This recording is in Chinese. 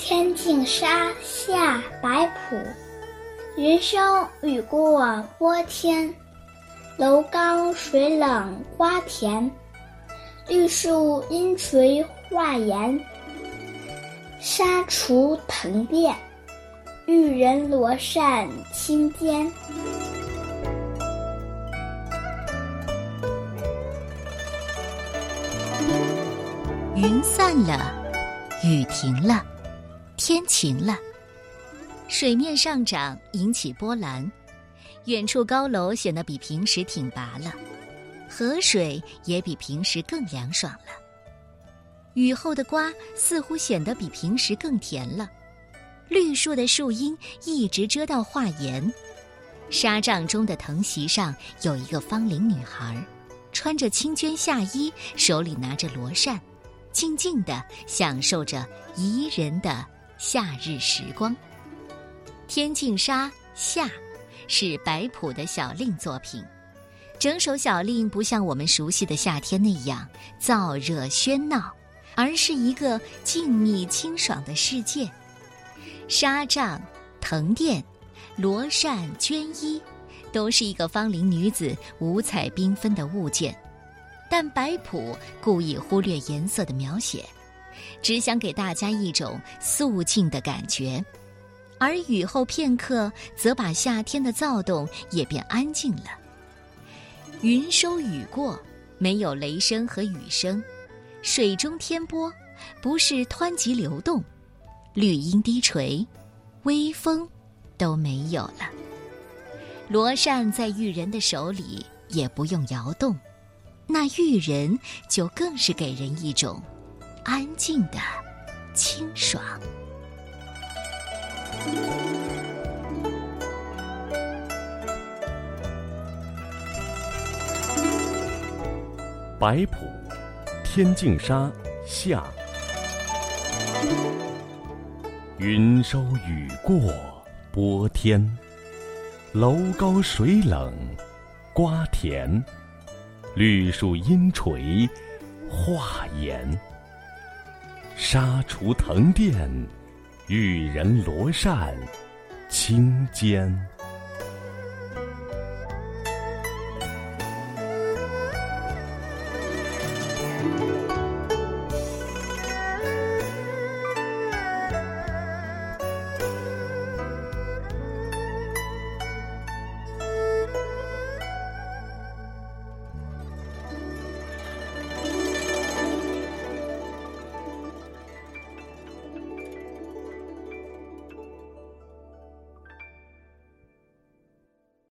天净沙·夏·白朴。云收雨过波天，楼高水冷瓜田。绿树阴垂画檐，纱厨藤簟，玉人罗扇轻肩。云散了，雨停了，天晴了。水面上涨，引起波澜。远处高楼显得比平时挺拔了，河水也比平时更凉爽了。雨后的瓜似乎显得比平时更甜了。绿树的树荫一直遮到画檐。纱帐中的藤席上有一个芳龄女孩，穿着青绢夏衣，手里拿着罗扇。静静地享受着宜人的夏日时光。《天净沙·夏》是白朴的小令作品，整首小令不像我们熟悉的夏天那样燥热喧闹，而是一个静谧清爽的世界。纱帐、藤垫、罗扇、绢衣，都是一个芳龄女子五彩缤纷的物件。但白朴故意忽略颜色的描写，只想给大家一种肃静的感觉，而雨后片刻，则把夏天的躁动也变安静了。云收雨过，没有雷声和雨声，水中天波不是湍急流动，绿荫低垂，微风都没有了。罗扇在玉人的手里也不用摇动。那玉人就更是给人一种安静的清爽。白朴，天净沙，夏。云收雨过波天，楼高水冷瓜田。绿树阴垂画檐，纱厨藤垫，玉人罗扇轻肩。